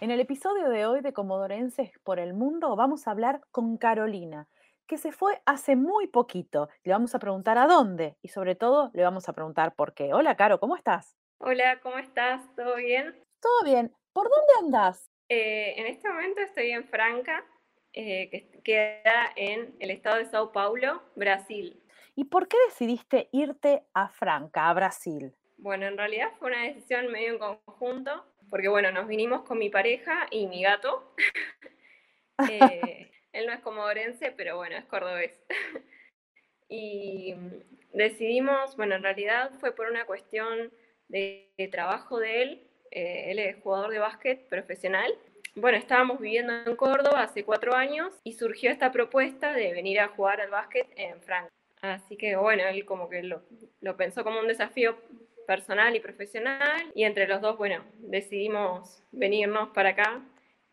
En el episodio de hoy de Comodorenses por el Mundo vamos a hablar con Carolina, que se fue hace muy poquito. Le vamos a preguntar a dónde y sobre todo le vamos a preguntar por qué. Hola, Caro, ¿cómo estás? Hola, ¿cómo estás? ¿Todo bien? Todo bien. ¿Por dónde andás? Eh, en este momento estoy en Franca, eh, que queda en el estado de Sao Paulo, Brasil. ¿Y por qué decidiste irte a Franca, a Brasil? Bueno, en realidad fue una decisión medio en conjunto porque bueno, nos vinimos con mi pareja y mi gato. Eh, él no es comodorense, pero bueno, es cordobés. y decidimos, bueno, en realidad fue por una cuestión de, trabajo de él. Eh, él es jugador de básquet profesional. Bueno, estábamos viviendo en Córdoba hace cuatro años y surgió esta propuesta de venir a jugar al básquet en Francia. Así que bueno, él como que lo, lo pensó como un desafío personal y profesional, y entre los dos, bueno, decidimos venirnos para acá,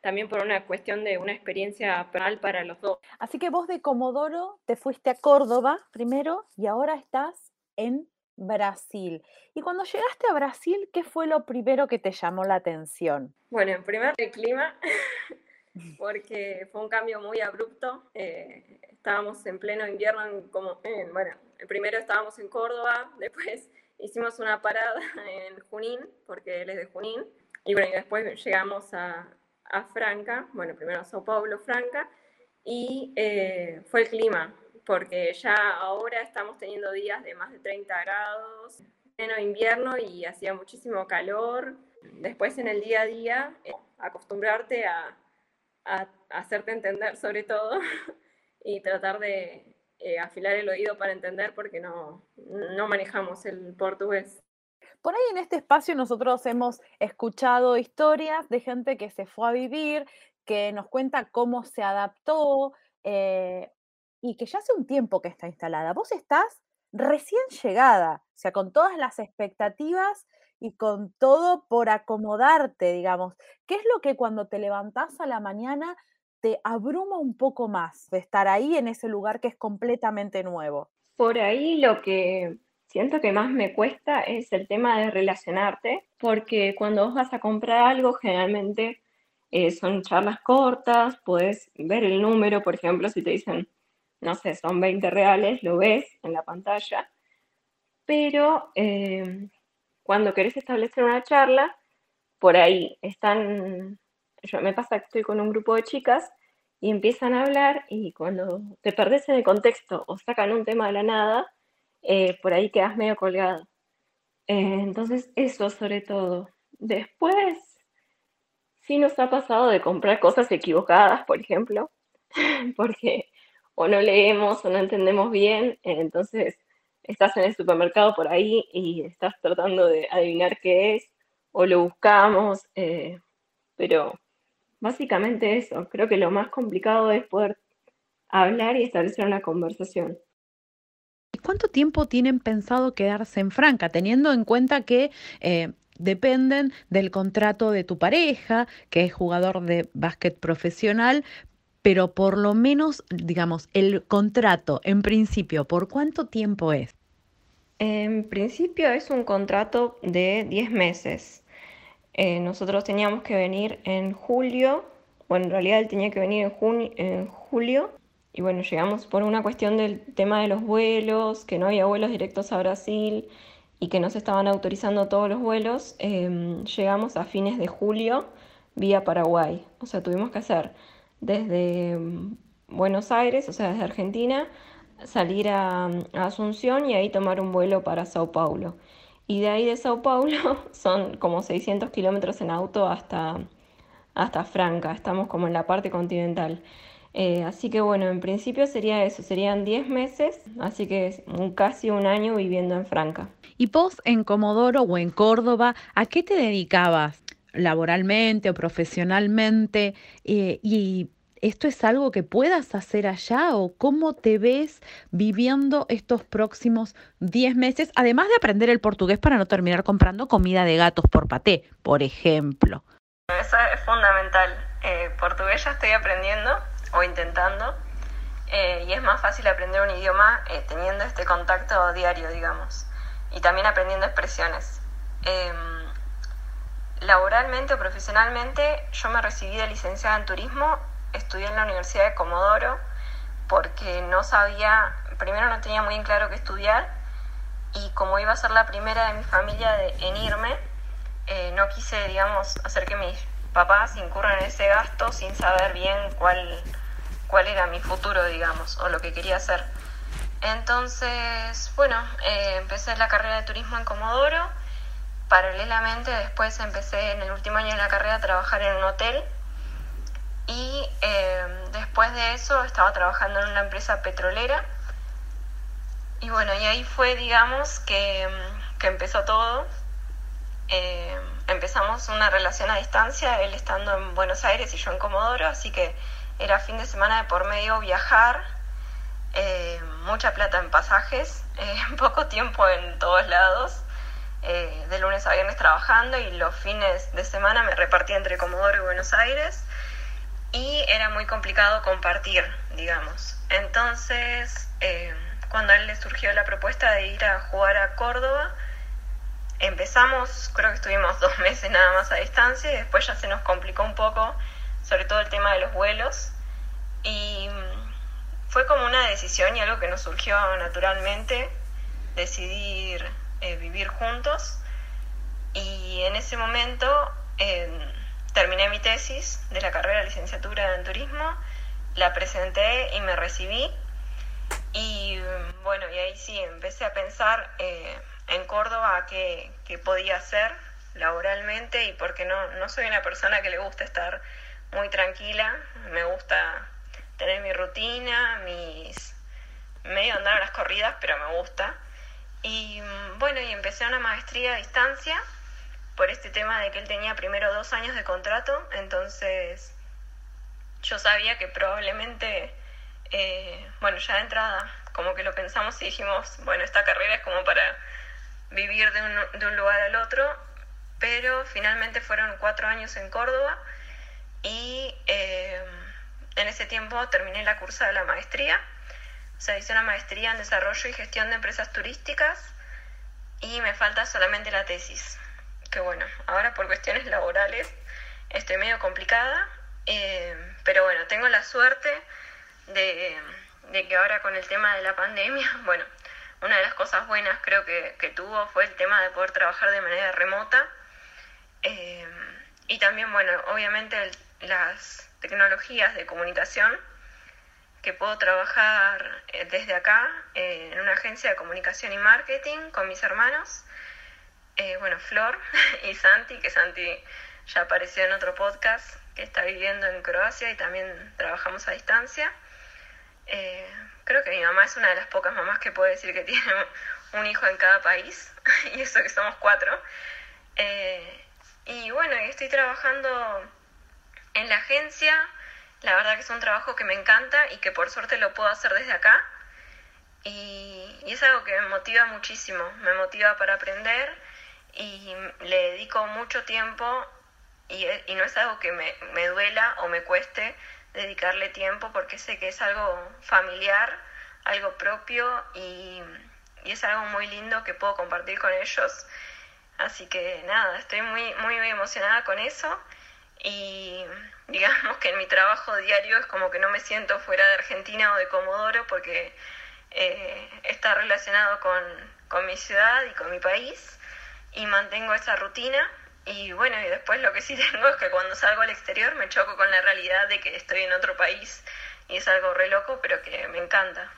también por una cuestión de una experiencia personal para los dos. Así que vos de Comodoro te fuiste a Córdoba primero y ahora estás en Brasil. Y cuando llegaste a Brasil, ¿qué fue lo primero que te llamó la atención? Bueno, en primer el clima, porque fue un cambio muy abrupto. Eh, estábamos en pleno invierno, como, bueno, primero estábamos en Córdoba, después hicimos una parada en Junín, porque él es de Junín, y bueno, después llegamos a, a Franca, bueno, primero a Sao Paulo, Franca, y eh, fue el clima, porque ya ahora estamos teniendo días de más de 30 grados, pleno invierno y hacía muchísimo calor. Después en el día a día, eh, acostumbrarte a, a, hacerte entender sobre todo y tratar de, eh, afilar el oído para entender porque no, no manejamos el portugués. Por ahí en este espacio nosotros hemos escuchado historias de gente que se fue a vivir, que nos cuenta cómo se adaptó eh, y que ya hace un tiempo que está instalada. Vos estás recién llegada, o sea, con todas las expectativas y con todo por acomodarte, digamos. ¿Qué es lo que cuando te levantás a la mañana te abruma un poco más de estar ahí en ese lugar que es completamente nuevo? Por ahí lo que siento que más me cuesta es el tema de relacionarte, porque cuando vos vas a comprar algo, generalmente eh, son charlas cortas, puedes ver el número, por ejemplo, si te dicen, no sé, son 20 reales, lo ves en la pantalla, pero eh, cuando querés establecer una charla, por ahí están yo, me pasa que estoy con un grupo de chicas y empiezan a hablar y cuando te perdés en el contexto o sacan un tema de la nada, eh, por ahí quedas medio colgado. Eh, entonces, eso sobre todo. Después, sí nos ha pasado de comprar cosas equivocadas, por ejemplo, porque o no leemos o no entendemos bien, entonces estás en el supermercado por ahí y estás tratando de adivinar qué es, o lo buscamos, eh, pero Básicamente eso, creo que lo más complicado es poder hablar y establecer una conversación. ¿Cuánto tiempo tienen pensado quedarse en Franca, teniendo en cuenta que eh, dependen del contrato de tu pareja, que es jugador de básquet profesional, pero por lo menos, digamos, el contrato, en principio, ¿por cuánto tiempo es? En principio es un contrato de 10 meses. Eh, nosotros teníamos que venir en julio, bueno, en realidad él tenía que venir en, en julio, y bueno, llegamos por una cuestión del tema de los vuelos, que no había vuelos directos a Brasil y que no se estaban autorizando todos los vuelos, em, llegamos a fines de julio vía Paraguay. O sea, tuvimos que hacer desde em, Buenos Aires, o sea, desde Argentina, salir a, a Asunción y ahí tomar un vuelo para Sao Paulo. Y de ahí de Sao Paulo son como 600 kilómetros en auto hasta, hasta Franca, estamos como en la parte continental. Eh, así que bueno, en principio sería eso, serían 10 meses, así que casi un año viviendo en Franca. ¿Y vos en Comodoro o en Córdoba, a qué te dedicabas? laboralmente o profesionalmente eh, y ¿Esto es algo que puedas hacer allá o cómo te ves viviendo estos próximos 10 meses, además de aprender el portugués para no terminar comprando comida de gatos por paté, por ejemplo? Eso es fundamental. Eh, portugués ya estoy aprendiendo o intentando eh, y es más fácil aprender un idioma eh, teniendo este contacto diario, digamos, y también aprendiendo expresiones. Em, laboralmente o profesionalmente yo me recibí de licenciada en turismo estudié en la Universidad de Comodoro porque no sabía, primero no tenía muy en claro qué estudiar y como iba a ser la primera de mi familia en irme, eh, no quise, digamos, hacer que mis papás incurran en ese gasto sin saber bien cuál, cuál era mi futuro, digamos, o lo que quería hacer. Entonces, bueno, eh, empecé la carrera de turismo en Comodoro. Paralelamente, después empecé en el último año de la carrera a trabajar en un hotel y em, después de eso estaba trabajando en una empresa petrolera y bueno, y ahí fue, digamos, que, em, empezó todo. Em, empezamos una relación a distancia, él estando en Buenos Aires y yo en Comodoro, así que era fin de semana de por medio viajar, mucha plata en pasajes, poco tiempo en todos lados, eh, de lunes a viernes trabajando y los fines de semana me repartía entre Comodoro y Buenos Aires y era muy complicado compartir, digamos. Entonces, eh, cuando a él le surgió la propuesta de ir a jugar a Córdoba, empezamos, creo que estuvimos dos meses nada más a distancia y después ya se nos complicó un poco, sobre todo el tema de los vuelos. Y mm, fue como una decisión y algo que nos surgió naturalmente, decidir eh, vivir juntos. Y en ese momento terminé mi tesis de la carrera de licenciatura en turismo, la presenté y me recibí. Y bueno, y ahí sí empecé a pensar eh, en Córdoba qué, podía hacer laboralmente y porque no, no soy una persona que le gusta estar muy tranquila, me gusta tener mi rutina, mis medio andar a las corridas, pero me gusta. Y bueno, y empecé una maestría a distancia por este tema de que él tenía primero dos años de contrato, entonces yo sabía que probablemente, eh, bueno, ya de entrada, como que lo pensamos y dijimos, bueno, esta carrera es como para vivir de un, de un lugar al otro, pero finalmente fueron cuatro años en Córdoba y eh, en ese tiempo terminé la cursa de la maestría, o sea, hice una maestría en desarrollo y gestión de empresas turísticas y me falta solamente la tesis que bueno, ahora por cuestiones laborales estoy medio complicada, eh, pero bueno, tengo la suerte de, que ahora con el tema de la pandemia, bueno, una de las cosas buenas creo que, tuvo fue el tema de poder trabajar de manera remota. Eh, y también, bueno, obviamente las tecnologías de comunicación, que puedo trabajar eh, desde acá en una agencia de comunicación y marketing con mis hermanos eh, bueno, Flor y Santi, que Santi ya apareció en otro podcast, que está viviendo en Croacia y también trabajamos a distancia. Eh, creo que mi mamá es una de las pocas mamás que puede decir que tiene un hijo en cada país, y eso que somos cuatro. Eh, y bueno, estoy trabajando en la agencia, la verdad que es un trabajo que me encanta y que por suerte lo puedo hacer desde acá. Y, y es algo que me motiva muchísimo, me motiva para aprender y le dedico mucho tiempo y, no es algo que me, duela o me cueste dedicarle tiempo porque sé que es algo familiar, algo propio y, es algo muy lindo que puedo compartir con ellos. Así que nada, estoy muy, muy, emocionada con eso y digamos que en mi trabajo diario es como que no me siento fuera de Argentina o de Comodoro porque eh, está relacionado con, con mi ciudad y con mi país y mantengo esa rutina. Y bueno, y después lo que sí tengo es que cuando salgo al exterior me choco con la realidad de que estoy en otro país y es algo re loco, pero que me encanta.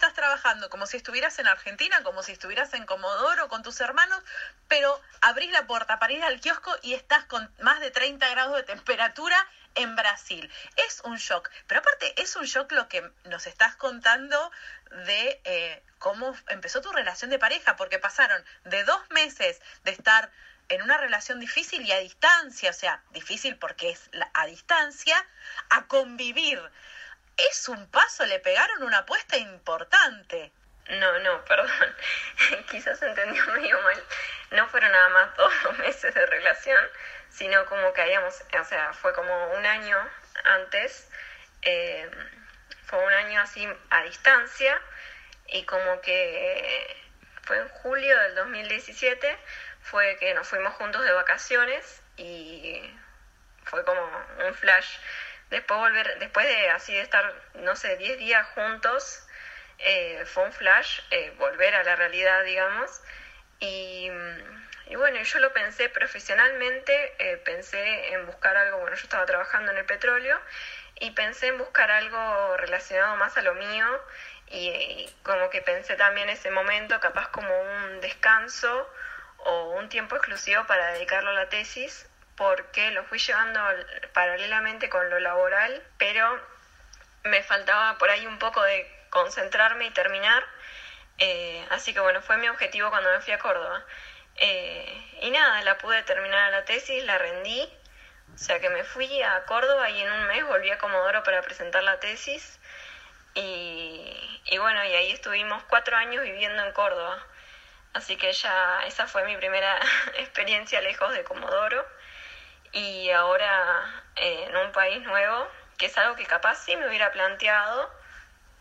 Estás trabajando como si estuvieras en Argentina, como si estuvieras en Comodoro con tus hermanos, pero abrís la puerta para ir al kiosco y estás con más de 30 grados de temperatura en Brasil. Es un shock, pero aparte es un shock lo que nos estás contando de eh, cómo empezó tu relación de pareja, porque pasaron de dos meses de estar en una relación difícil y a distancia, o sea, difícil porque es a distancia, a convivir. Es un paso, le pegaron una apuesta importante. No, no, perdón. Quizás entendió medio mal. No fueron nada más dos meses de relación, sino como que habíamos, o sea, fue como un año antes, eh, fue un año así a distancia y como que fue en julio del 2017, fue que nos fuimos juntos de vacaciones y fue como un flash. Después, volver, después de así de estar, no sé, 10 días juntos, eh, fue un flash, eh, volver a la realidad, digamos. Y, bueno, yo lo pensé profesionalmente, eh, pensé en buscar algo, bueno, yo estaba trabajando en el petróleo y pensé en buscar algo relacionado más a lo mío y, como que pensé también en ese momento capaz como un descanso o un tiempo exclusivo para dedicarlo a la tesis porque lo fui llevando paralelamente con lo laboral, pero me faltaba por ahí un poco de concentrarme y terminar. Eh, así que bueno, fue mi objetivo cuando me fui a Córdoba. Eh, y nada, la pude terminar la tesis, la rendí. O sea que me fui a Córdoba y en un mes volví a Comodoro para presentar la tesis. Y, y bueno, y ahí estuvimos cuatro años viviendo en Córdoba. Así que ya esa fue mi primera experiencia lejos de Comodoro. Y ahora eh, en un país nuevo, que es algo que capaz sí me hubiera planteado,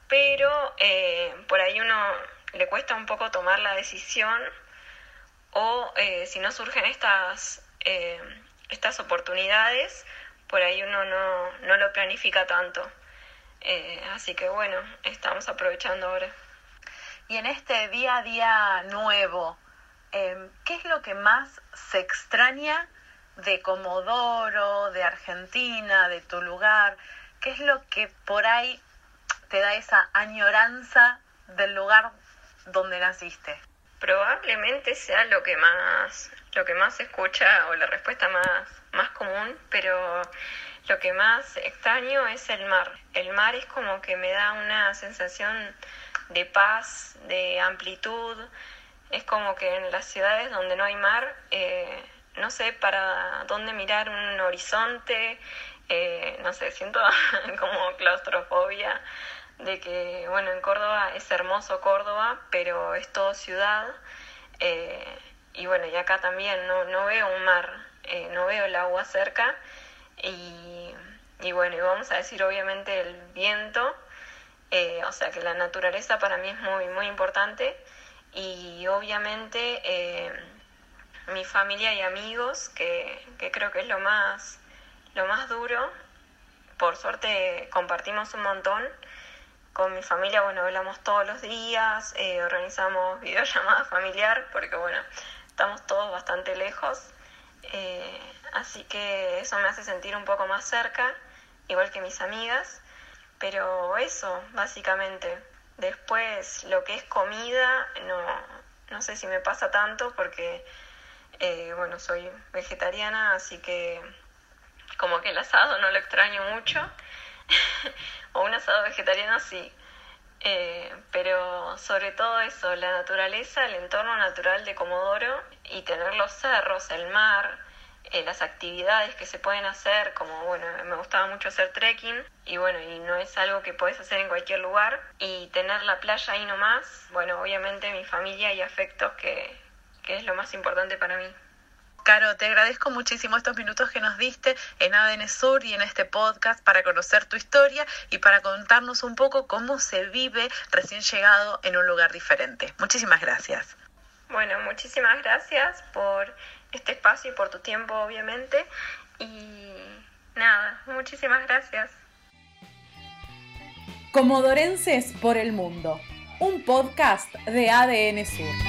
pero eh, por ahí uno le cuesta un poco tomar la decisión o eh, si no surgen estas, estas oportunidades, por ahí uno no, no lo planifica tanto. así que bueno, estamos aprovechando ahora. Y en este día a día nuevo, ¿qué es lo que más se extraña de Comodoro, de Argentina, de tu lugar? ¿Qué es lo que por ahí te da esa añoranza del lugar donde naciste? Probablemente sea lo que más, lo que más se escucha o la respuesta más, más común, pero lo que más extraño es el mar. El mar es como que me da una sensación de paz, de amplitud. Es como que en las ciudades donde no hay mar, eh, no sé para dónde mirar un horizonte, eh, no sé, siento como claustrofobia de que, bueno, en Córdoba es hermoso Córdoba, pero es todo ciudad. Eh, y bueno, y acá también no, no veo un mar, eh, no veo el agua cerca. Y, y, bueno, y vamos a decir obviamente el viento, o sea que la naturaleza para mí es muy, muy importante. Y obviamente mi familia y amigos, que, creo que es lo más, lo más duro. Por suerte compartimos un montón con mi familia, bueno, hablamos todos los días, eh, organizamos videollamada familiar, porque bueno, estamos todos bastante lejos. Eh, así que eso me hace sentir un poco más cerca, igual que mis amigas. Pero eso, básicamente. Después, lo que es comida, no, no sé si me pasa tanto porque, eh, bueno, soy vegetariana, así que como que el asado no lo extraño mucho. o un asado vegetariano sí. Eh, pero sobre todo eso, la naturaleza, el entorno natural de Comodoro y tener los cerros, el mar, eh, las actividades que se pueden hacer, como bueno, me gustaba mucho hacer trekking y bueno, y no es algo que puedes hacer en cualquier lugar y tener la playa ahí nomás, bueno, obviamente mi familia y afectos que, que es lo más importante para mí. Caro, te agradezco muchísimo estos minutos que nos diste en ADN Sur y en este podcast para conocer tu historia y para contarnos un poco cómo se vive recién llegado en un lugar diferente. Muchísimas gracias. Bueno, muchísimas gracias por este espacio y por tu tiempo, obviamente. Y nada, muchísimas gracias. Comodorenses por el Mundo, un podcast de ADN Sur.